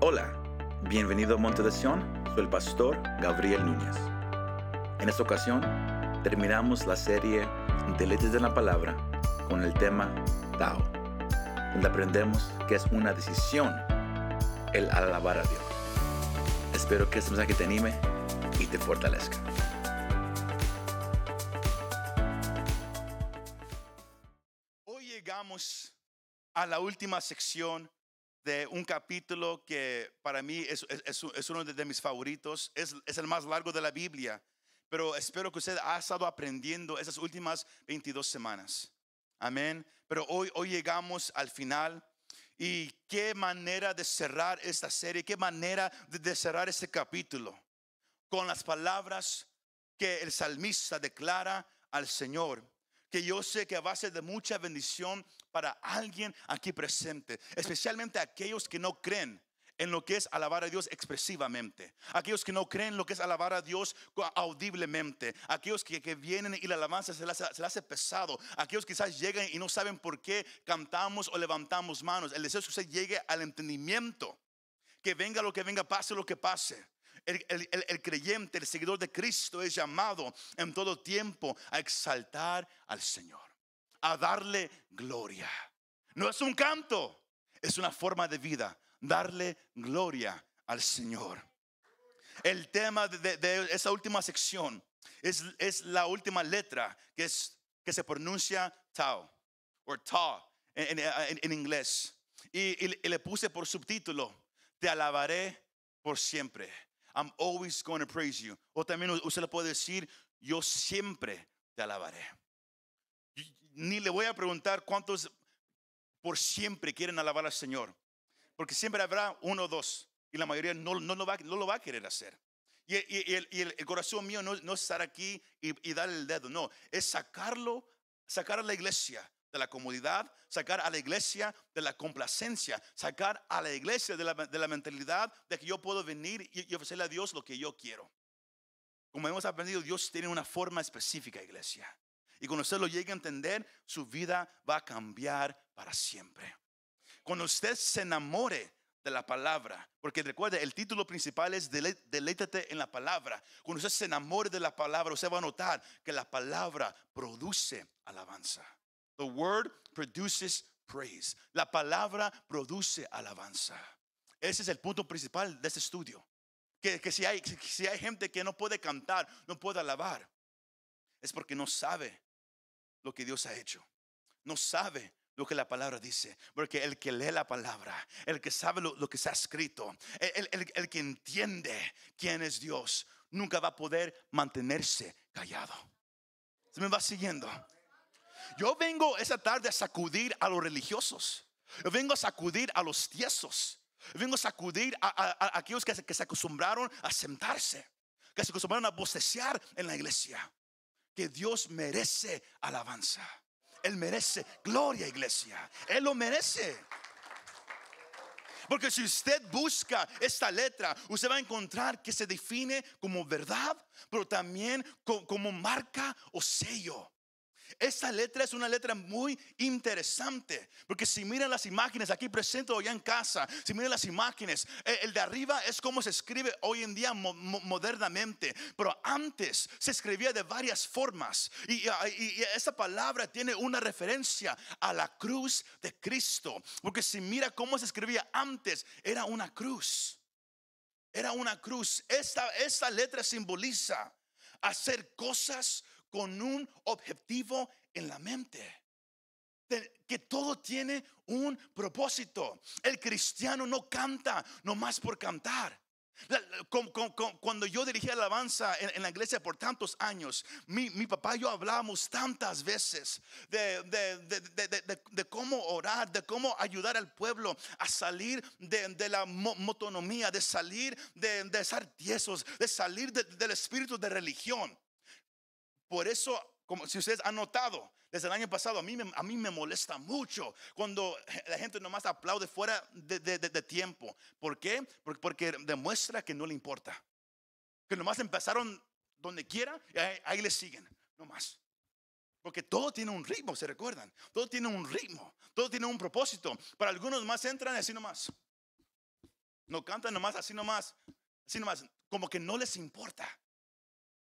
Hola, bienvenido a Monte de Sion, soy el pastor Gabriel Núñez. En esta ocasión terminamos la serie Deleites de la Palabra con el tema Tao, donde aprendemos que es una decisión el alabar a Dios. Espero que este mensaje te anime y te fortalezca. Hoy llegamos a la última sección un capítulo que para mí es, uno de, mis favoritos, es, es el más largo de la Biblia, pero espero que usted ha estado aprendiendo esas últimas 22 semanas. Amén. Pero hoy, hoy llegamos al final y qué manera de cerrar esta serie, qué manera de cerrar este capítulo con las palabras que el salmista declara al Señor. Que yo sé que va a ser de mucha bendición para alguien aquí presente, especialmente aquellos que no creen en lo que es alabar a Dios expresivamente, aquellos que no creen lo que es alabar a Dios audiblemente, aquellos que, que vienen y la alabanza se les, hace, hace pesado, aquellos que quizás llegan y no saben por qué cantamos o levantamos manos. El deseo es que usted llegue al entendimiento, que venga lo que venga, pase lo que pase. El, creyente, el seguidor de Cristo es llamado en todo tiempo a exaltar al Señor, a darle gloria. No es un canto, es una forma de vida, darle gloria al Señor. El tema de, esa última sección es, la última letra que, es, que se pronuncia Tao o Ta en, inglés. Y le puse por subtítulo, te alabaré por siempre. I'm always going to praise you. O también usted le puede decir, yo siempre te alabaré. Ni le voy a preguntar cuántos por siempre quieren alabar al Señor. Porque siempre habrá uno o dos. Y la mayoría no, no, lo, va, no lo va a querer hacer. Y, y- y el, y el- corazón mío no, no es estar aquí y, darle el dedo. No, es sacarlo, sacar a la iglesia de la comodidad, sacar a la iglesia de la complacencia, sacar a la iglesia de la, de la mentalidad de que yo puedo venir y, y ofrecerle a Dios lo que yo quiero. Como hemos aprendido, Dios tiene una forma específica, iglesia. Y cuando usted lo llegue a entender, su vida va a cambiar para siempre. Cuando usted se enamore de la palabra, porque recuerde, el título principal es "Delé- Deleítate en la palabra. Cuando usted se enamore de la palabra, usted va a notar que la palabra produce alabanza. The word produces praise. La palabra produce alabanza. Ese es el punto principal de este estudio. Que, que si, hay, si hay gente que no puede cantar, no puede alabar, es porque no sabe lo que Dios ha hecho. No sabe lo que la palabra dice. Porque el que lee la palabra, el que sabe lo, lo que ha escrito, el, el- el que entiende quién es Dios, nunca va a poder mantenerse callado. ¿Se me va siguiendo? Yo vengo esa tarde a sacudir a los religiosos. Yo vengo a sacudir a los tiesos. Yo vengo a sacudir a, aquellos que se, que se acostumbraron a sentarse, que se acostumbraron a bosteciar en la iglesia. Que Dios merece alabanza. Él merece gloria, iglesia. Él lo merece. Porque si usted busca esta letra, usted va a encontrar que se define como verdad, pero también co- como marca o sello. Esta letra es una letra muy interesante, porque si miran las imágenes aquí presente o ya en casa, si miran las imágenes, eh, el de arriba es como se escribe hoy en día mo- mo- modernamente, pero antes se escribía de varias formas y, y- y esta palabra tiene una referencia a la cruz de Cristo, porque si mira cómo se escribía antes, era una cruz. Era una cruz. Esta, esta letra simboliza hacer cosas con un objetivo en la mente. Que todo tiene un propósito. El cristiano no canta nomás por cantar. Cuando yo dirigí alabanza en, la iglesia por tantos años, mi, mi papá y yo hablábamos tantas veces de, de- de- de- cómo orar, de cómo ayudar al pueblo a salir de, la mo- motonomía, de salir de, estar de salir de- del espíritu de religión. Por eso, como si ustedes han notado, desde el año pasado a mí, a mí me molesta mucho cuando la gente nomás aplaude fuera de, de- de- tiempo. ¿Por qué? Porque, porque demuestra que no le importa. Que nomás empezaron donde quiera y ahí, ahí le siguen, nomás. Porque todo tiene un ritmo, ¿se recuerdan? Todo tiene un ritmo, todo tiene un propósito. Para algunos más entran así nomás. No cantan nomás, así nomás, así nomás, como que no les importa.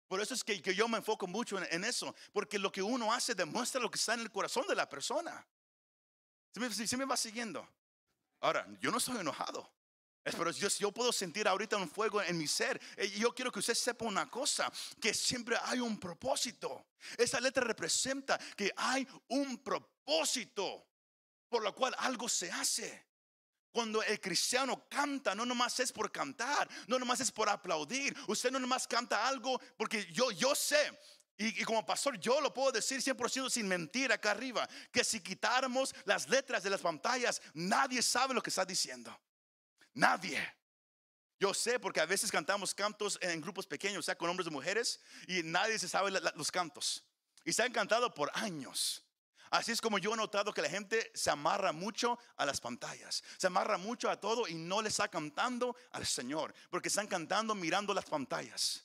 Por eso es que, que yo me enfoco mucho en, en eso, porque lo que uno hace demuestra lo que está en el corazón de la persona. ¿Sí me, me va siguiendo? Ahora, yo no estoy enojado. Pero yo, yo puedo sentir ahorita un fuego en mi ser. Eh, Yo quiero que usted sepa una cosa, que siempre hay un propósito. Esa letra representa que hay un propósito por lo cual algo se hace. Cuando el cristiano canta, no nomás es por cantar, no nomás es por aplaudir. Usted no nomás canta algo porque yo, yo sé, y, como pastor yo lo puedo decir 100% sin mentir acá arriba, que si quitáramos las letras de las pantallas, nadie sabe lo que está diciendo. Nadie. Yo sé porque a veces cantamos cantos en grupos pequeños, o sea, con hombres y mujeres, y nadie se sabe los cantos. Y se han cantado por años. Así es como yo he notado que la gente se amarra mucho a las pantallas, se amarra mucho a todo y no le está cantando al Señor, porque están cantando mirando las pantallas.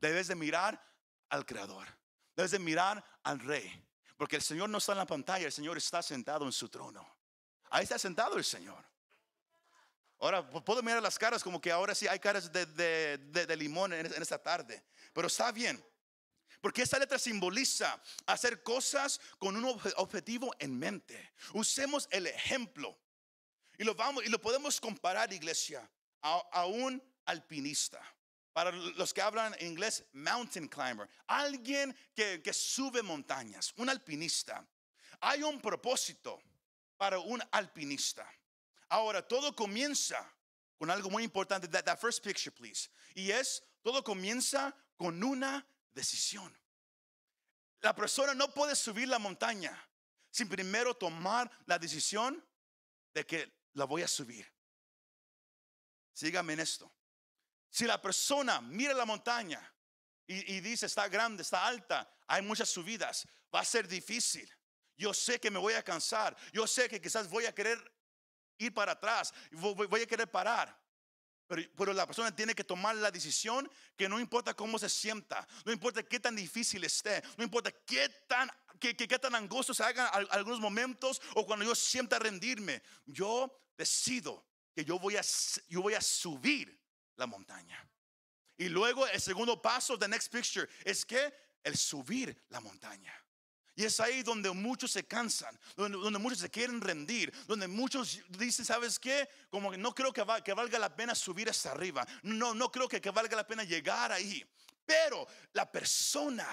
Debes de mirar al Creador, debes de mirar al Rey, porque el Señor no está en la pantalla, el Señor está sentado en su trono. Ahí está sentado el Señor. Ahora pu- puedo mirar las caras como que ahora sí hay caras de, de- de- de limón en, en esta tarde, pero está bien. Porque esta letra simboliza hacer cosas con un obje- objetivo en mente. Usemos el ejemplo y lo vamos y lo podemos comparar, iglesia, a, a un alpinista. Para los que hablan inglés, mountain climber, alguien que, que sube montañas, un alpinista. Hay un propósito para un alpinista. Ahora, todo comienza con algo muy importante. That, that first picture, please. Y es, todo comienza con una decisión. La persona no puede subir la montaña sin primero tomar la decisión de que la voy a subir. Sígame en esto. Si la persona mira la montaña y, dice está grande, está alta, hay muchas subidas, va a ser difícil. Yo sé que me voy a cansar. Yo sé que quizás voy a querer ir para atrás, vo- voy voy a querer parar. Pero, pero la persona tiene que tomar la decisión que no importa cómo se sienta, no importa qué tan difícil esté, no importa qué tan, qué, qué- qué tan angostos se hagan al- algunos momentos o cuando yo sienta rendirme. Yo decido que yo voy a, yo voy a subir la montaña. Y luego el segundo paso, the next picture, es que el subir la montaña. Y es ahí donde muchos se cansan, donde, muchos se quieren rendir, donde muchos dicen, ¿sabes qué? Como que no creo que, va- que valga la pena subir hasta arriba. No, no creo que, valga la pena llegar ahí. Pero la persona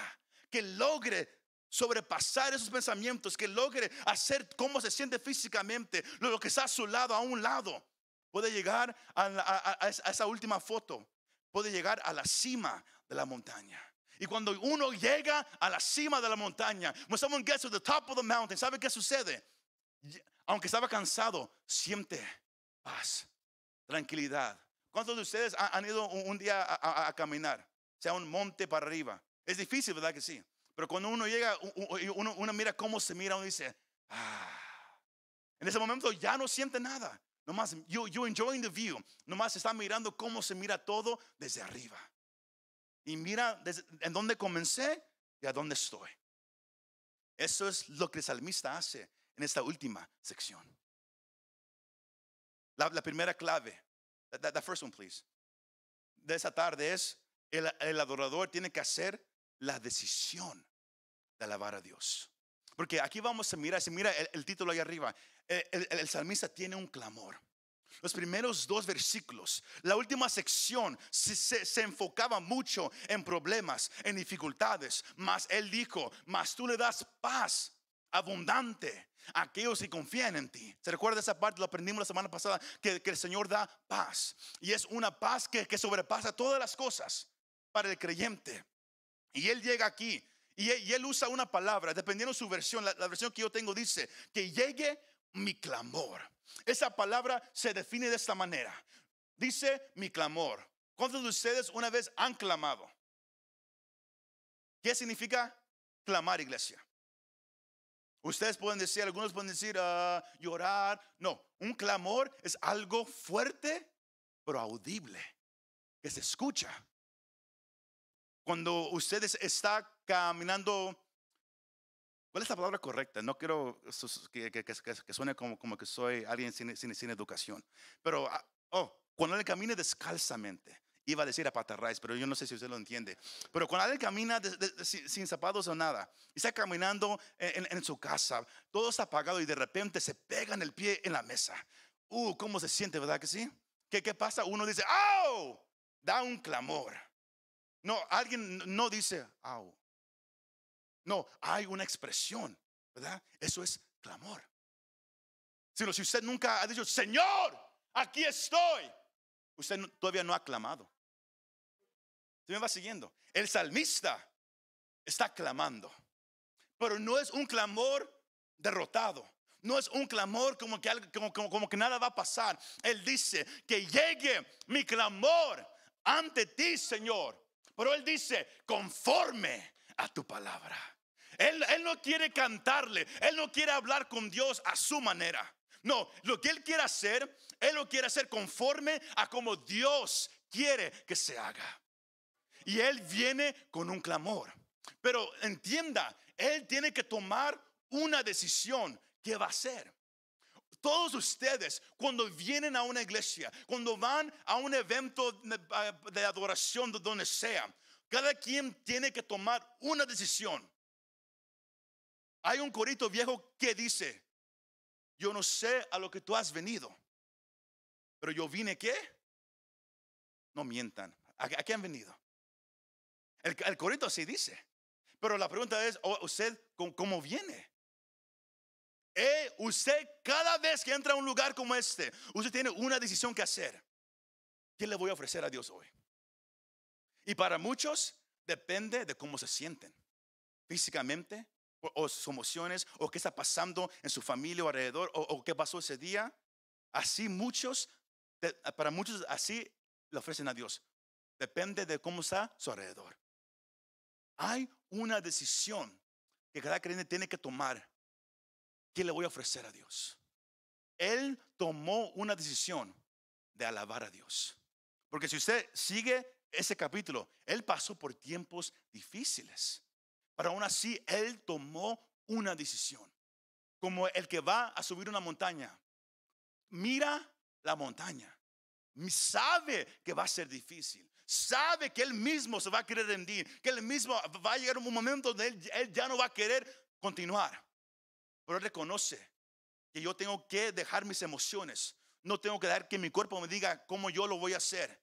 que logre sobrepasar esos pensamientos, que logre hacer cómo se siente físicamente, lo que está a su lado, a un lado, puede llegar a- a esa última foto, puede llegar a la cima de la montaña. Y cuando uno llega a la cima de la montaña, when someone gets to the top of the mountain, ¿sabe qué sucede? Aunque estaba cansado, siente paz, tranquilidad. ¿Cuántos de ustedes ha- han ido un, día a, a- a caminar? Sea un monte para arriba. Es difícil, ¿verdad que sí? Pero cuando uno llega, uno, uno mira cómo se mira, uno dice, ah. En ese momento ya no siente nada. Nomás, you, you enjoying the view. Nomás está mirando cómo se mira todo desde arriba. Y mira en dónde comencé y a dónde estoy. Eso es lo que el salmista hace en esta última sección. La, primera clave, that- that first one please, de esa tarde es, el, adorador tiene que hacer la decisión de alabar a Dios. Porque aquí vamos a mirar, si mira el, título ahí arriba, el- el salmista tiene un clamor. Los primeros dos versículos, la última sección se, enfocaba mucho en problemas, en dificultades, mas él dijo, mas tú le das paz abundante a aquellos que confían en ti. ¿Se recuerda esa parte? Lo aprendimos la semana pasada, que, que el Señor da paz. Y es una paz que, que sobrepasa todas las cosas para el creyente. Y él llega aquí y él, y él usa una palabra, dependiendo de su versión, la versión que yo tengo dice, que llegue mi clamor. Esa palabra se define de esta manera. Dice mi clamor. ¿Cuántos de ustedes una vez han clamado? ¿Qué significa clamar, iglesia? Ustedes pueden decir, algunos pueden decir ah, llorar. No, un clamor es algo fuerte, pero audible, que se escucha. Cuando ustedes está caminando, ¿cuál es la palabra correcta? No quiero que, que- que- que- suene como, como que soy alguien sin, sin- sin educación. Pero, ah, oh, cuando él camina descalzamente, iba a decir a patarraes, pero yo no sé si usted lo entiende. Pero cuando alguien camina sin, zapatos o nada, y está caminando en, su casa, todo está apagado y de repente se pega en el pie en la mesa. Uh, ¿cómo se siente, verdad que sí? ¿Qué, qué pasa? Uno dice, ¡au! Da un clamor. No, alguien no dice, ¡au! No, hay una expresión, ¿verdad? Eso es clamor. Sino si usted nunca ha dicho, Señor, aquí estoy, usted todavía no ha clamado. ¿Usted me va siguiendo? El salmista está clamando, pero no es un clamor derrotado. No es un clamor como que, como, como que nada va a pasar. Él dice que llegue mi clamor ante ti, Señor. Pero Él dice, conforme a tu palabra. Él, no quiere cantarle, Él no quiere hablar con Dios a su manera. No, lo que Él quiere hacer, Él lo quiere hacer conforme a como Dios quiere que se haga. Y Él viene con un clamor. Pero entienda, Él tiene que tomar una decisión. ¿Qué va a hacer? Todos ustedes, cuando vienen a una iglesia, cuando van a un evento de adoración, de donde sea, cada quien tiene que tomar una decisión. Hay un corito viejo que dice, yo no sé a lo que tú has venido, pero yo vine qué? No mientan. ¿A, qué han venido? El, el corito así dice. Pero la pregunta es, ¿usted cómo, viene? Eh, usted cada vez que entra a un lugar como este, usted tiene una decisión que hacer. ¿Qué le voy a ofrecer a Dios hoy? Y para muchos depende de cómo se sienten. Físicamente, o, sus emociones, o qué está pasando en su familia o alrededor, o, qué pasó ese día. Así muchos, para muchos así le ofrecen a Dios. Depende de cómo está su alrededor. Hay una decisión que cada creyente tiene que tomar. ¿Qué le voy a ofrecer a Dios? Él tomó una decisión de alabar a Dios. Porque si usted sigue ese capítulo, él pasó por tiempos difíciles. Pero aún así, él tomó una decisión. Como el que va a subir una montaña. Mira la montaña. Sabe que va a ser difícil. Sabe que él mismo se va a querer rendir. Que él mismo va a llegar un momento donde él, ya no va a querer continuar. Pero él reconoce que yo tengo que dejar mis emociones. No tengo que dejar que mi cuerpo me diga cómo yo lo voy a hacer.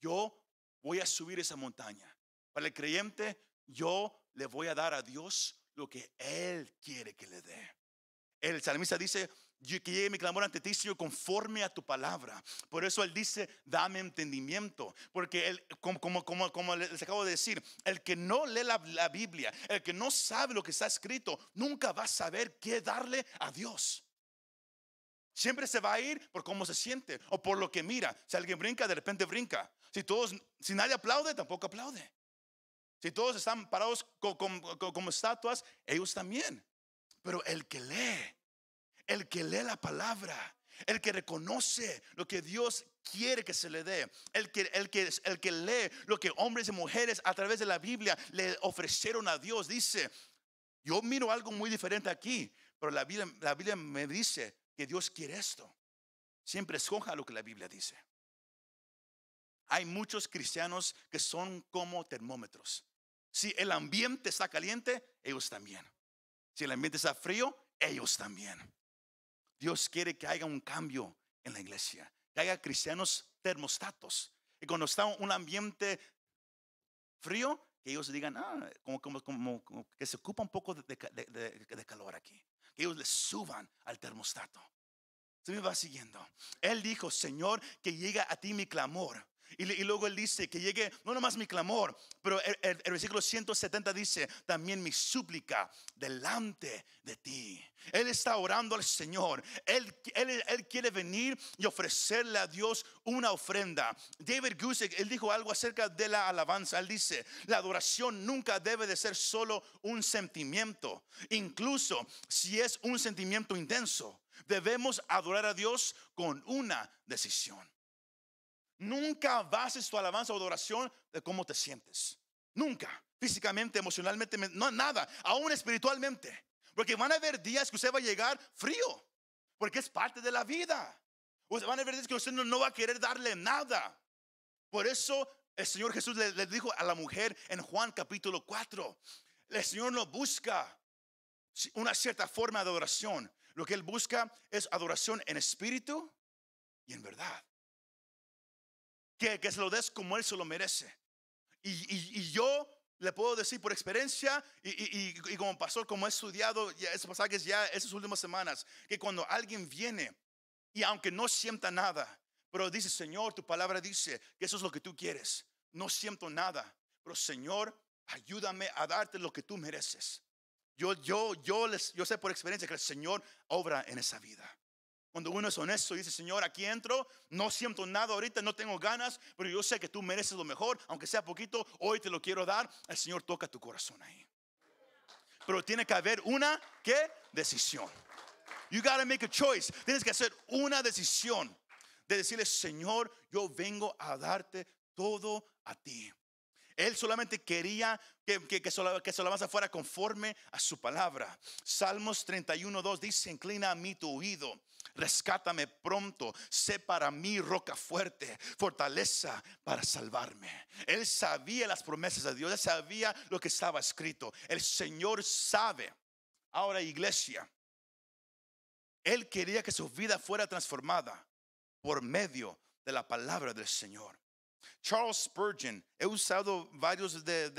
Yo voy a subir esa montaña. Para el creyente, yo le voy a dar a Dios lo que Él quiere que le dé. El salmista dice, que llegue mi clamor ante ti, Señor, conforme a tu palabra. Por eso Él dice, dame entendimiento. Porque él, como, como, como, les acabo de decir, el que no lee la, la, Biblia, el que no sabe lo que está escrito, nunca va a saber qué darle a Dios. Siempre se va a ir por cómo se siente o por lo que mira. Si alguien brinca, de repente brinca. Si todos, si nadie aplaude, tampoco aplaude. Si todos están parados como, estatuas, ellos también. Pero el que lee, el que lee la palabra, el que reconoce lo que Dios quiere que se le dé, el que, el, que, el que lee lo que hombres y mujeres a través de la Biblia le ofrecieron a Dios, dice, yo miro algo muy diferente aquí, pero la Biblia, la Biblia me dice que Dios quiere esto. Siempre escoja lo que la Biblia dice. Hay muchos cristianos que son como termómetros. Si el ambiente está caliente, ellos también. Si el ambiente está frío, ellos también. Dios quiere que haya un cambio en la iglesia, que haya cristianos termostatos. Y cuando está un ambiente frío, que ellos digan, ah, como, que se ocupa un poco de, calor aquí. Que ellos le suban al termostato. Se me va siguiendo. Él dijo, Señor, que llega a ti mi clamor. Y, luego él dice que llegue, no nomás mi clamor, pero el, versículo 170 dice, también mi súplica delante de ti. Él está orando al Señor. Él, él, quiere venir y ofrecerle a Dios una ofrenda. David Gusick, él dijo algo acerca de la alabanza. Él dice, la adoración nunca debe de ser solo un sentimiento, incluso si es un sentimiento intenso. Debemos adorar a Dios con una decisión. Nunca bases tu alabanza o adoración de cómo te sientes. Nunca. Físicamente, emocionalmente, no nada. Aún espiritualmente. Porque van a haber días que usted va a llegar frío. Porque es parte de la vida. Ustedes van a ver que usted no, no va a querer darle nada. Por eso el Señor Jesús le, le dijo a la mujer en Juan capítulo 4, el Señor no busca una cierta forma de adoración. Lo que Él busca es adoración en espíritu y en verdad. Que, que se lo des como Él se lo merece. Y, y, y yo le puedo decir por experiencia y, y, como pastor, como he estudiado ya esos pasajes ya esas últimas semanas, que cuando alguien viene y aunque no sienta nada, pero dice, Señor, tu palabra dice que eso es lo que tú quieres, no siento nada, pero Señor, ayúdame a darte lo que tú mereces. Yo, yo, yo, les, yo sé por experiencia que el Señor obra en esa vida. Cuando uno es honesto y dice, Señor, aquí entro, no siento nada ahorita, no tengo ganas, pero yo sé que tú mereces lo mejor, aunque sea poquito, hoy te lo quiero dar, el Señor toca tu corazón ahí. Pero tiene que haber una, ¿qué? Decisión. You gotta make a choice. Tienes que hacer una decisión de decirle, Señor, yo vengo a darte todo a ti. Él solamente quería que, que, que, alabanza fuera conforme a su palabra. Salmos 31, 2 dice, inclina a mí tu oído, rescátame pronto, sé para mí roca fuerte, fortaleza para salvarme. Él sabía las promesas de Dios, él sabía lo que estaba escrito. El Señor sabe. Ahora, iglesia, él quería que su vida fuera transformada por medio de la palabra del Señor. Charles Spurgeon, he usado varios de,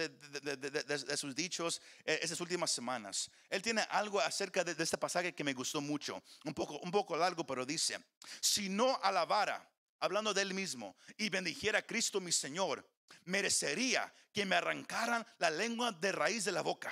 sus dichos esas últimas semanas. Él tiene algo acerca de, este pasaje que me gustó mucho, un poco, un poco largo, pero dice, si no alabara, hablando de él mismo, y bendijera a Cristo mi Señor, merecería que me arrancaran la lengua de raíz de la boca.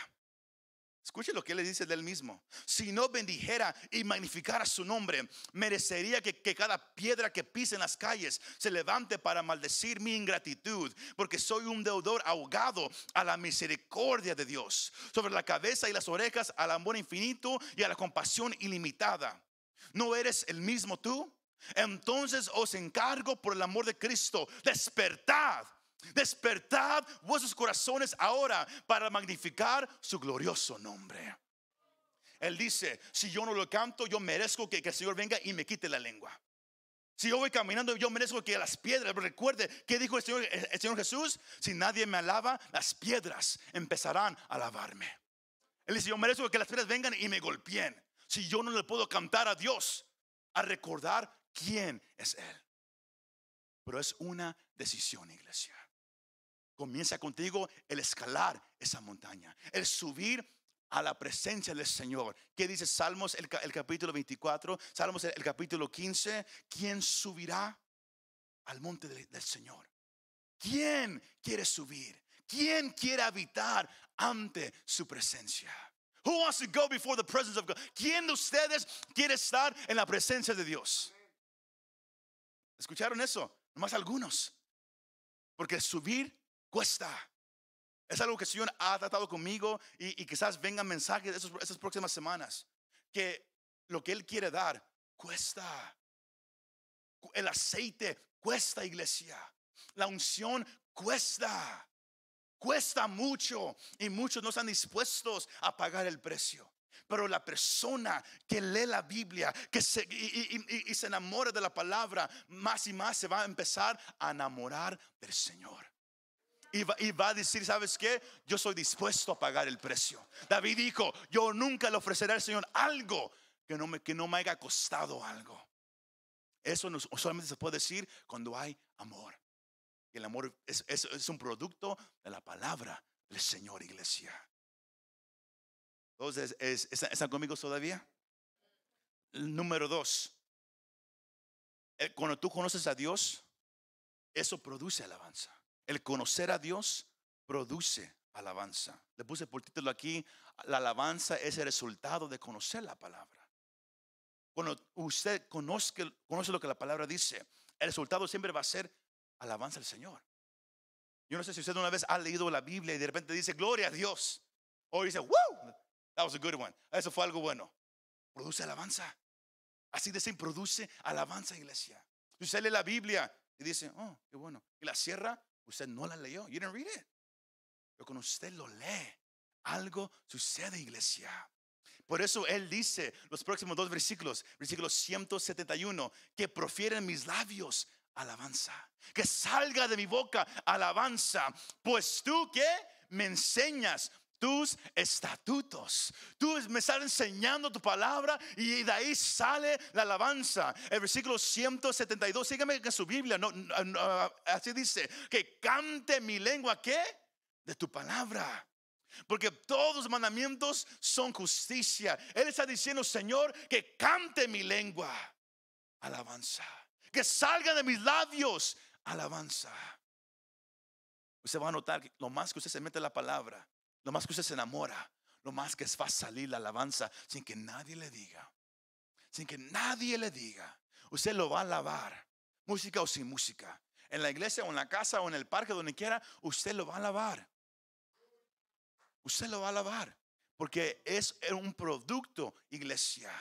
Escuche lo que le dice de él mismo. Si no bendijera y magnificara su nombre, merecería que, que, cada piedra que pise en las calles se levante para maldecir mi ingratitud, porque soy un deudor ahogado a la misericordia de Dios. Sobre la cabeza y las orejas al amor infinito y a la compasión ilimitada. ¿No eres el mismo tú? Entonces os encargo por el amor de Cristo, despertad Despertad vuestros corazones ahora para magnificar su glorioso nombre. Él dice, si yo no lo canto, yo merezco que, el Señor venga y me quite la lengua. Si yo voy caminando, yo merezco que las piedras, recuerde que dijo el Señor, el Señor Jesús, si nadie me alaba, las piedras empezarán a alabarme. Él dice, yo merezco que las piedras vengan y me golpeen. Si yo no le puedo cantar a Dios, a recordar quién es Él. Pero es una decisión, iglesia. Comienza contigo el escalar esa montaña, el subir a la presencia del Señor. ¿Qué dice Salmos el, capítulo 24? Salmos el, capítulo 15. ¿Quién subirá al monte del, del Señor? ¿Quién quiere subir? ¿Quién quiere habitar ante su presencia? Who wants to go before the presence of God? ¿Quién de ustedes quiere estar en la presencia de Dios? ¿Escucharon eso? Nomás algunos. Porque subir cuesta. Es algo que el Señor ha tratado conmigo y, quizás vengan mensajes esas, próximas semanas. Que lo que Él quiere dar cuesta. El aceite cuesta, iglesia. La unción cuesta. Cuesta mucho y muchos no están dispuestos a pagar el precio. Pero la persona que lee la Biblia que se, y, se enamora de la palabra, más y más se va a empezar a enamorar del Señor. Y va, a decir, ¿sabes qué? Yo soy dispuesto a pagar el precio. David dijo, yo nunca le ofreceré al Señor algo que no me, que no me haya costado algo. Eso solamente se puede decir cuando hay amor. Y el amor es, es, un producto de la palabra del Señor, iglesia. Entonces, ¿es, es, ¿están conmigo todavía? Número dos, eh, cuando tú conoces a Dios, eso produce alabanza. El conocer a Dios produce alabanza. Le puse por título aquí, la alabanza es el resultado de conocer la palabra. Cuando usted conoce lo que la palabra dice, el resultado siempre va a ser alabanza al Señor. Yo no sé si usted una vez ha leído la Biblia y de repente dice, gloria a Dios. O dice, wow, that was a good one. Eso fue algo bueno. Produce alabanza. Así de sin produce alabanza, iglesia. Usted lee la Biblia y dice, oh, qué bueno. Y la cierra Usted no la leyó. You didn't read it. Pero cuando usted lo lee, algo sucede, iglesia. Por eso Él dice, los próximos dos versículos, versículo 171, que profieren mis labios alabanza. Que salga de mi boca alabanza. Pues tú que me enseñas tus estatutos. Tú me estás enseñando tu palabra y de ahí sale la alabanza. El versículo 172, sígame en su Biblia, así dice, que cante mi lengua, ¿qué? De tu palabra. Porque todos los mandamientos son justicia. Él está diciendo, Señor, que cante mi lengua. Alabanza. Que salga de mis labios. Alabanza. Usted va a notar que lo más que usted se mete la palabra, lo más que usted se enamora, lo más que va a salir la alabanza sin que nadie le diga. Sin que nadie le diga. Usted lo va a alabar. Música o sin música. En la iglesia o en la casa o en el parque, donde quiera, usted lo va a alabar. Usted lo va a alabar. Porque es un producto, iglesia.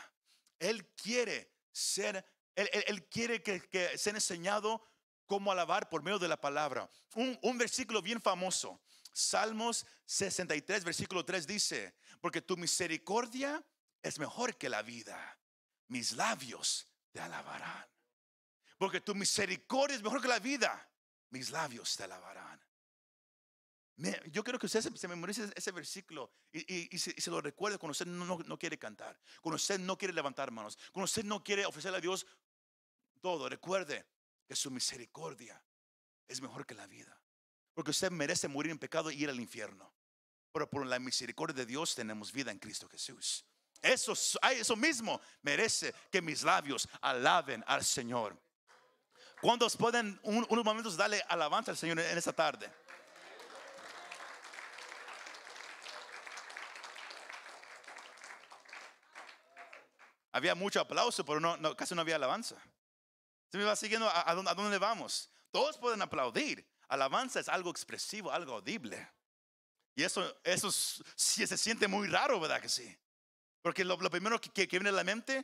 Él quiere ser, él, quiere que, que sea enseñado cómo alabar por medio de la palabra. Un, un versículo bien famoso Salmos 63, versículo 3 dice, porque tu misericordia es mejor que la vida, mis labios te alabarán. Porque tu misericordia es mejor que la vida, mis labios te alabarán. Yo quiero que usted se, memorice ese versículo y, se, lo recuerde cuando usted no, no, quiere cantar, cuando usted no quiere levantar manos, cuando usted no quiere ofrecerle a Dios todo. Recuerde que su misericordia es mejor que la vida. Porque usted merece morir en pecado y ir al infierno. Pero por la misericordia de Dios tenemos vida en Cristo Jesús. Eso, eso mismo merece que mis labios alaben al Señor. ¿Cuántos pueden unos momentos darle alabanza al Señor en esta tarde? Había mucho aplauso, pero no, casi no había alabanza. Se me va siguiendo a, a, a dónde vamos. Todos pueden aplaudir, Alabanza es algo expresivo, algo audible. Y eso, eso sí se siente muy raro, ¿verdad que sí? Porque lo, primero que, viene a la mente,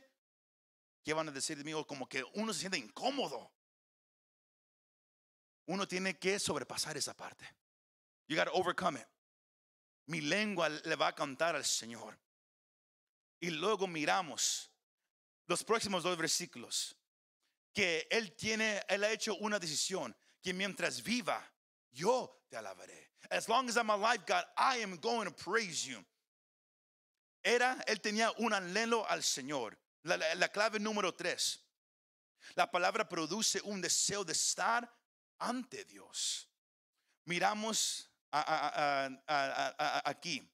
¿qué van a decir de mí? Como que uno se siente incómodo. Uno tiene que sobrepasar esa parte. You got to overcome it. Mi lengua le va a cantar al Señor. Y luego miramos los próximos dos versículos. Que Él tiene, Él ha hecho una decisión que mientras viva, yo te alabaré. As long as I'm alive, God, I am going to praise you. Era, él tenía un anhelo al Señor. La, la, clave número tres. La palabra produce un deseo de estar ante Dios. Miramos aquí.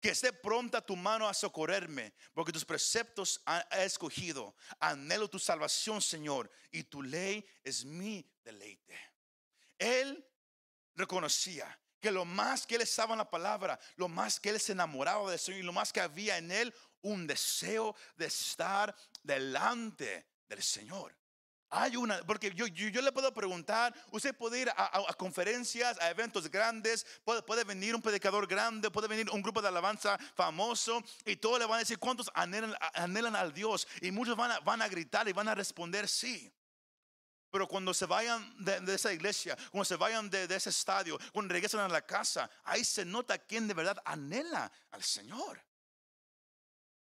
Que esté pronta tu mano a socorrerme, porque tus preceptos ha escogido. Anhelo tu salvación, Señor, y tu ley es mi deleite. Él reconocía que lo más que él estaba en la palabra, lo más que él se enamoraba del Señor y lo más que había en él un deseo de estar delante del Señor. Hay una, porque yo, yo, le puedo preguntar, usted puede ir a, conferencias, a eventos grandes, puede, puede, venir un predicador grande, puede venir un grupo de alabanza famoso y todos le van a decir cuántos anhelan, anhelan al Dios y muchos van a, van a gritar y van a responder sí. Pero cuando se vayan de, esa iglesia, cuando se vayan de, ese estadio, cuando regresan a la casa, ahí se nota quién de verdad anhela al Señor.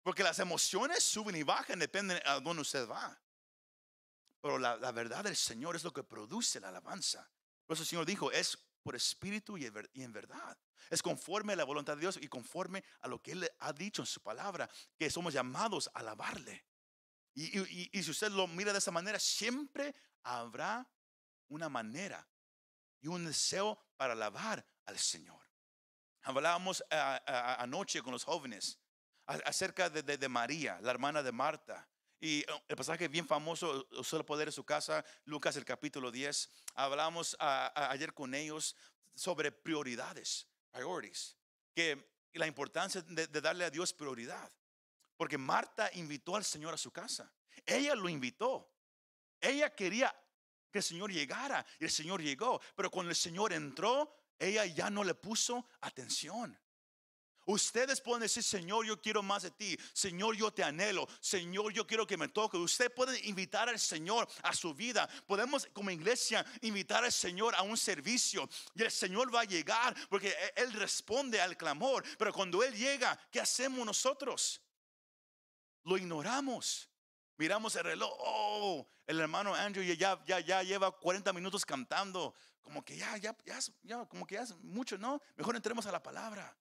Porque las emociones suben y bajan, depende a dónde usted va. Pero la, verdad del Señor es lo que produce la alabanza. Por eso el Señor dijo, es por espíritu y en verdad. Es conforme a la voluntad de Dios y conforme a lo que Él ha dicho en su palabra, que somos llamados a alabarle. Y, y, si usted lo mira de esa manera, siempre habrá una manera y un deseo para alabar al Señor. Hablábamos anoche con los jóvenes acerca de, María, la hermana de Marta. Y oh, el pasaje bien famoso, solo poder en su casa, Lucas el capítulo 10. Hablamos ayer con ellos sobre prioridades, priorities, que la importancia de darle a Dios prioridad. Porque Marta invitó al Señor a su casa. Ella lo invitó. Ella quería que el Señor llegara y el Señor llegó. Pero cuando el Señor entró, ella ya no le puso atención. Ustedes pueden decir, Señor, yo quiero más de ti. Señor, yo te anhelo. Señor, yo quiero que me toque. Usted puede invitar al Señor a su vida. Podemos como iglesia invitar al Señor a un servicio. Y el Señor va a llegar porque e-, Él responde al clamor. Pero cuando Él llega, ¿qué hacemos nosotros? Lo ignoramos. Miramos el reloj, oh, el hermano Andrew ya, ya, ya lleva 40 minutos cantando, como que ya, ya, ya, ya, como que ya es mucho, ¿no? Mejor entremos a la palabra.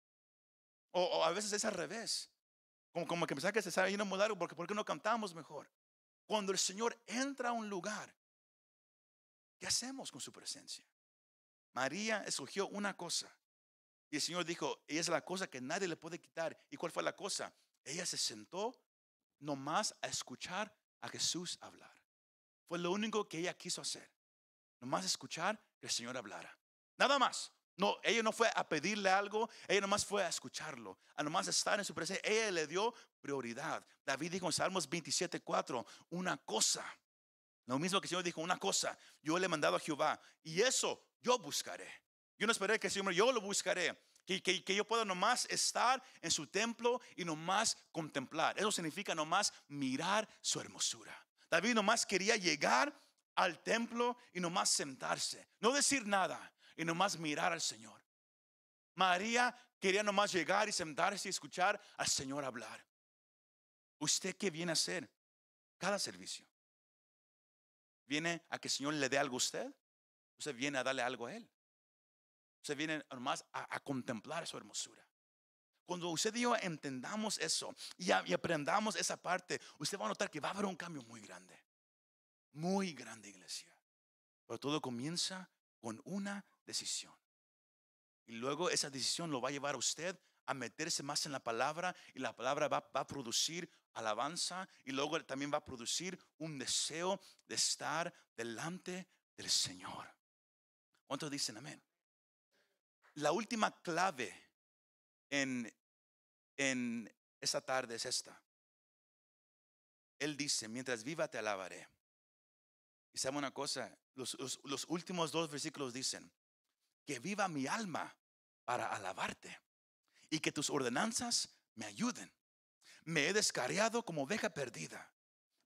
O, a veces es al revés, como, como que pensar que se sabe yendo muy largo, porque ¿por qué no cantamos mejor? Cuando el Señor entra a un lugar, ¿qué hacemos con su presencia? María escogió una cosa. Y el Señor dijo, ella es la cosa que nadie le puede quitar. ¿Y cuál fue la cosa? Ella se sentó nomás a escuchar a Jesús hablar. Fue lo único que ella quiso hacer. Nomás escuchar que el Señor hablara. Nada más. No, ella no fue a pedirle algo, ella nomás fue a escucharlo, a nomás estar en su presencia. Ella le dio prioridad. David dijo en Salmos 27:4, una cosa. Lo mismo que el Señor dijo, una cosa, yo le he mandado a Jehová y eso yo buscaré. Yo no esperé que el Señor, yo lo buscaré. Que, que, yo pueda nomás estar en su templo y nomás contemplar. Eso significa nomás mirar su hermosura. David nomás quería llegar al templo y nomás sentarse, no decir nada y nomás mirar al Señor. María quería nomás llegar y sentarse y escuchar al Señor hablar. ¿Usted qué viene a hacer? Cada servicio. ¿Viene a que el Señor le dé algo a usted? ¿Usted viene a darle algo a Él? Se viene nomás a, contemplar su hermosura. Cuando usted y yo entendamos eso y, aprendamos esa parte, usted va a notar que va a haber un cambio muy grande. Muy grande, iglesia. Pero todo comienza con una decisión. Y luego esa decisión lo va a llevar a usted a meterse más en la palabra y la palabra va, a producir alabanza y luego también va a producir un deseo de estar delante del Señor. ¿Cuántos dicen amén? La última clave en, en esta tarde es esta. Él dice, mientras viva te alabaré. Y sabe una cosa, los, los, últimos dos versículos dicen, que viva mi alma para alabarte y que tus ordenanzas me ayuden. Me he descarriado como oveja perdida.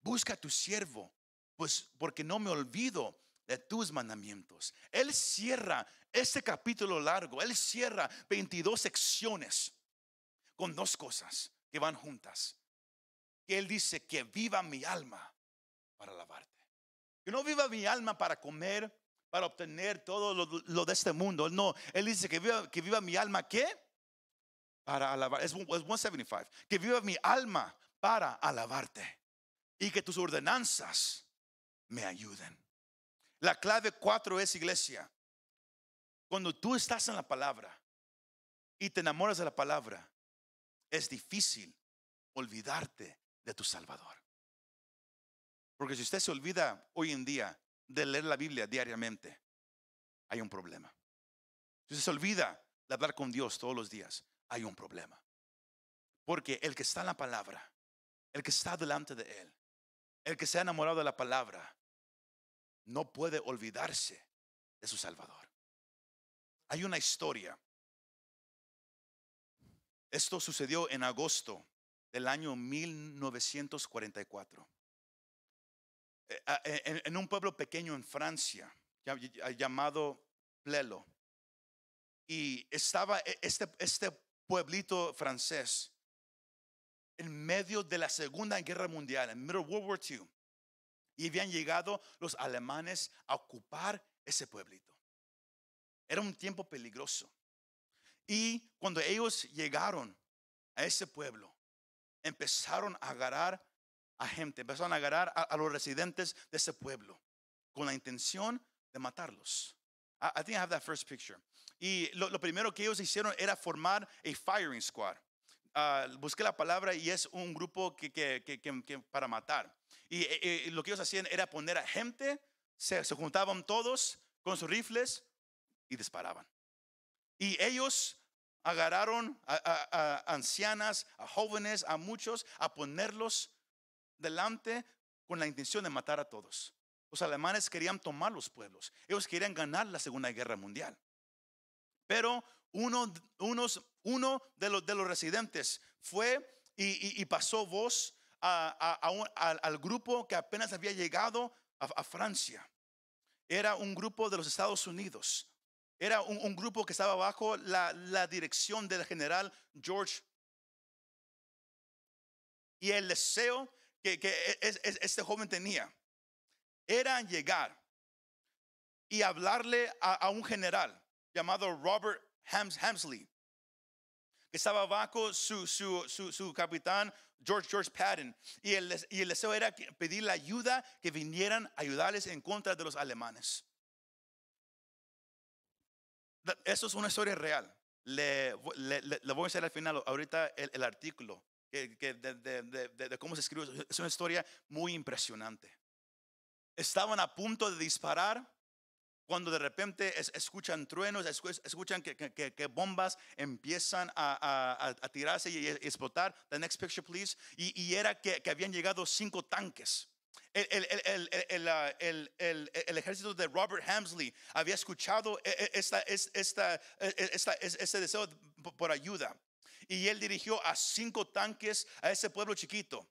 Busca a tu siervo, pues porque no me olvido de tus mandamientos. Él cierra este capítulo largo, él cierra 22 secciones con dos cosas que van juntas. Que él dice que viva mi alma para alabarte. Que no viva mi alma para comer, para obtener todo lo, de este mundo. No, él dice que viva, que viva mi alma, ¿qué? Para alabar. Es, es 175. Que viva mi alma para alabarte. Y que tus ordenanzas me ayuden. La clave cuatro es iglesia. Cuando tú estás en la palabra y te enamoras de la palabra, es difícil olvidarte de tu Salvador. Porque si usted se olvida hoy en día de leer la Biblia diariamente, hay un problema. Si usted se olvida de hablar con Dios todos los días, hay un problema. Porque el que está en la palabra, el que está delante de Él, el que se ha enamorado de la palabra, no puede olvidarse de su Salvador. Hay una historia. Esto sucedió en agosto del año 1944. Eh, eh, en un pueblo pequeño en Francia llamado Plelo. Y estaba e, este, este pueblito francés en medio de la Segunda Guerra Mundial, en World War II. Y habían llegado los alemanes a ocupar ese pueblito. Era un tiempo peligroso. Y cuando ellos llegaron a ese pueblo, empezaron a agarrar a gente, empezaron a agarrar a, los residentes de ese pueblo con la intención de matarlos. I, think I have that first picture. Y lo, primero que ellos hicieron era formar a firing squad. Ah, busqué la palabra y es un grupo que, que, que para matar. Eh, eh, y, lo que ellos hacían era poner a gente, se, juntaban todos con sus rifles y disparaban. Y ellos agarraron a, ancianas, a jóvenes, a muchos, a ponerlos delante con la intención de matar a todos. Los alemanes querían tomar los pueblos. Ellos querían ganar la Segunda Guerra Mundial. Pero uno, unos, uno de, los, de los residentes fue y, y pasó voz al grupo que apenas había llegado a, Francia. Era un grupo de los Estados Unidos. Era un, grupo que estaba bajo la, dirección del general George Y el deseo que, es- este joven tenía era llegar y hablarle a, a un general llamado Robert Hams, Hamsley, estaba bajo su, su, su, capitán George George Patton. Y el, y el deseo era pedir la ayuda que vinieran a ayudarles en contra de los alemanes. Eso es una historia real. Le, le- le- voy a hacer al final ahorita el, el artículo que, de, de- de- cómo se escribe. Es una historia muy impresionante. Estaban a punto de disparar cuando de repente es- escuchan truenos, escu- escuchan que, que- que- bombas empiezan a, a- a- tirarse y, explotar. The next picture, please. Y, y era que, que habían llegado cinco tanques. El, el- el- el- ejército de Robert Hamsley había escuchado e- e- esta, es- esta, e- esta- es- este deseo por ayuda. Y él dirigió a cinco tanques a ese pueblo chiquito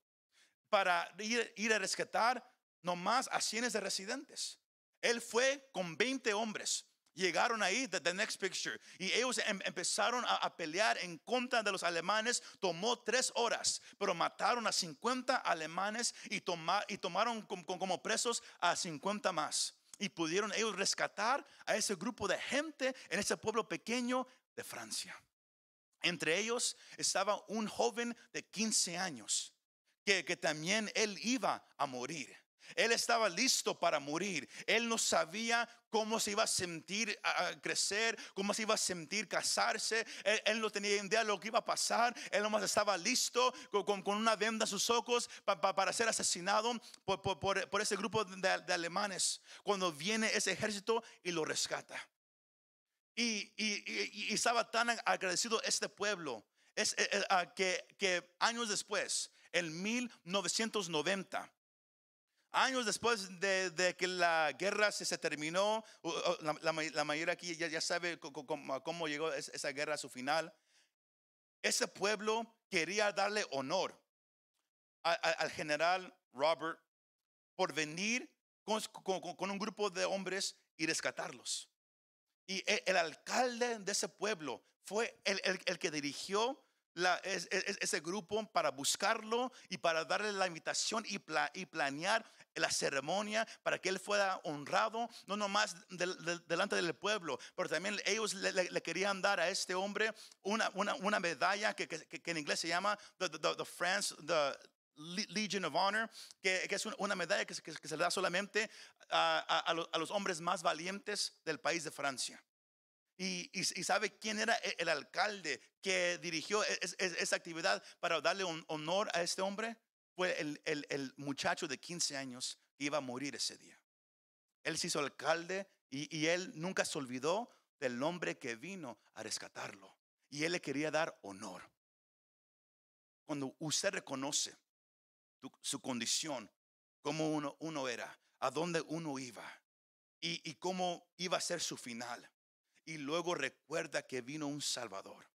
para ir, ir a rescatar nomás a cientos de residentes. Él fue con 20 hombres. Llegaron ahí, the, next picture, y ellos em- empezaron a, pelear en contra de los alemanes. Tomó tres horas, pero mataron a 50 alemanes y, toma- y tomaron com- com- como presos a 50 más. Y pudieron ellos rescatar a ese grupo de gente en ese pueblo pequeño de Francia. Entre ellos estaba un joven de 15 años que también él iba a morir. Él estaba listo para morir. Él no sabía cómo se iba a sentir a- crecer, cómo se iba a sentir casarse. Él, no tenía idea de lo que iba a pasar. Él nomás estaba listo con, con- una venda a sus ojos pa- pa- para ser asesinado por, por- por- ese grupo de, alemanes. Cuando viene ese ejército y lo rescata. Y, y- y- estaba tan agradecido este pueblo es, eh, ah, que, que años después, en 1990, años después de, de que la guerra se, se terminó, la, la la mayoría aquí ya, ya sabe cómo, cómo llegó es- esa guerra a su final, ese pueblo quería darle honor a- a- al general Robert por venir con, con- con- un grupo de hombres y rescatarlos. Y e- el, alcalde de ese pueblo fue el, el- el que dirigió es- es- ese grupo para buscarlo y para darle la invitación y, pla- y planear la ceremonia para que él fuera honrado, no nomás del- del- delante del pueblo, pero también ellos le, querían dar a este hombre una, una, una medalla que, que- que en inglés se llama the, the- the France, the Le- Legion of Honor, que, que es una, medalla que, que que se le da solamente a, a- a los hombres más valientes del país de Francia. Y, y- sabe quién era e- el alcalde que dirigió e- es- es- esa actividad para darle hon- honor a este hombre? Fue el, el- el muchacho de 15 años que iba a morir ese día. Él se hizo alcalde y, y él nunca se olvidó del hombre que vino a rescatarlo. Y él le quería dar honor. Cuando usted reconoce su condición, cómo uno, uno era, a dónde uno iba y, y cómo iba a ser su final. Y luego recuerda que vino un Salvador.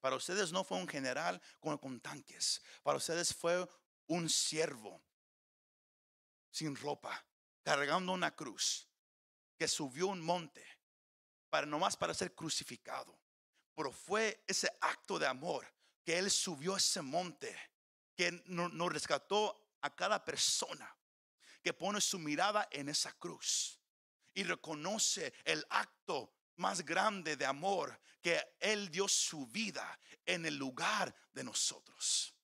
Para ustedes no fue un general con, tanques. Para ustedes fue un siervo sin ropa, cargando una cruz, que subió un monte para nomás para ser crucificado. Pero fue ese acto de amor que él subió ese monte, que no- nos rescató a cada persona, que pone su mirada en esa cruz y reconoce el acto más grande de amor que Él dio su vida en el lugar de nosotros.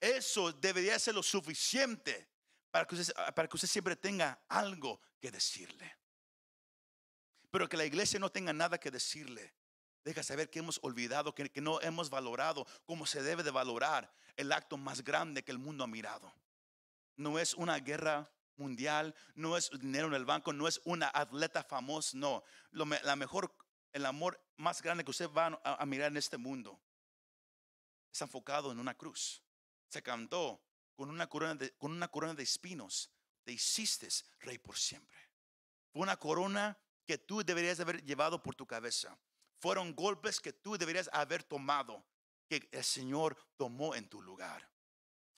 Eso debería ser lo suficiente para que usted, para que usted siempre tenga algo que decirle. Pero que la iglesia no tenga nada que decirle. Deja saber que hemos olvidado, que, que no hemos valorado como se debe de valorar el acto más grande que el mundo ha mirado. No es una guerra mundial, no es dinero en el banco, no es una atleta famosa, no. Lo la mejor, el amor más grande que usted va a, a mirar en este mundo está enfocado en una cruz. Se cantó con una corona de, con una corona de espinos. Te hiciste rey por siempre. Fue una corona que tú deberías haber llevado por tu cabeza. Fueron golpes que tú deberías haber tomado, que el Señor tomó en tu lugar.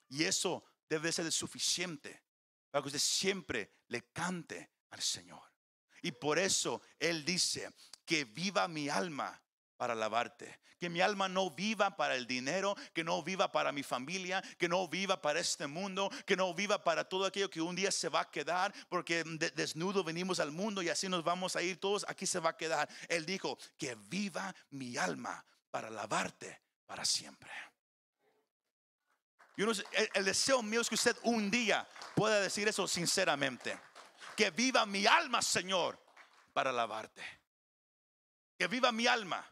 Y eso debe ser suficiente para que usted siempre le cante al Señor. Y por eso Él dice, que viva mi alma para alabarte. Que mi alma no viva para el dinero, que no viva para mi familia, que no viva para este mundo, que no viva para todo aquello que un día se va a quedar, porque desnudo venimos al mundo y así nos vamos a ir todos, aquí se va a quedar. Él dijo, que viva mi alma para alabarte para siempre. Yo el, el deseo mío es que usted un día pueda decir eso sinceramente. Que viva mi alma, Señor, para alabarte. Que viva mi alma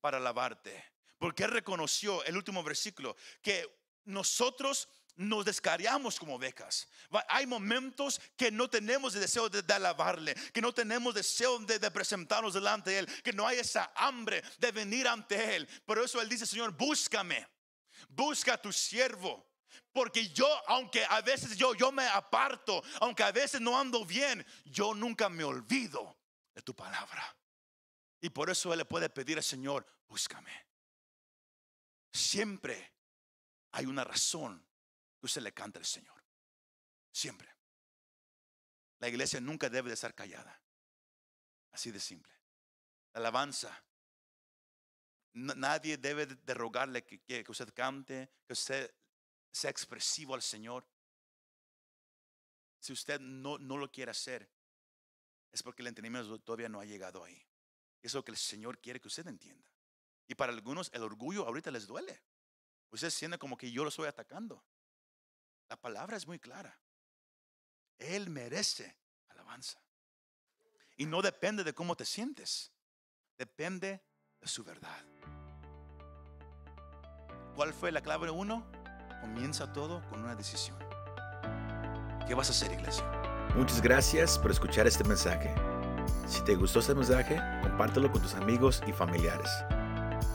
para alabarte. Porque reconoció el último versículo que nosotros nos descariamos como becas. Hay momentos que no tenemos el deseo de, alabarle, que no tenemos deseo de, de, presentarnos delante de Él, que no hay esa hambre de venir ante Él. Por eso Él dice, Señor, búscame, busca a tu siervo. Porque yo, aunque a veces yo, yo me aparto, aunque a veces no ando bien, yo nunca me olvido de tu palabra. Y por eso Él le puede pedir al Señor, búscame. Siempre hay una razón que usted le canta al Señor. Siempre. La iglesia nunca debe de estar callada. Así de simple. La alabanza. Nadie debe de rogarle que, que usted cante, que usted sea expresivo al Señor. Si usted no, no lo quiere hacer, es porque el entendimiento todavía no ha llegado ahí. Es lo que el Señor quiere que usted entienda. Y para algunos el orgullo ahorita les duele. Usted siente como que yo lo estoy atacando. La palabra es muy clara. Él merece alabanza. Y no depende de cómo te sientes. Depende de su verdad. ¿Cuál fue la clave uno? Comienza todo con una decisión. ¿Qué vas a hacer, iglesia? Muchas gracias por escuchar este mensaje. Si te gustó este mensaje, compártelo con tus amigos y familiares.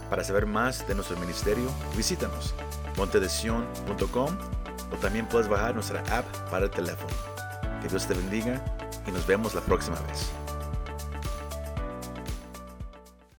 Para saber más de nuestro ministerio, visítanos montedesion.com o también puedes bajar nuestra app para el teléfono. Que Dios te bendiga y nos vemos la próxima vez.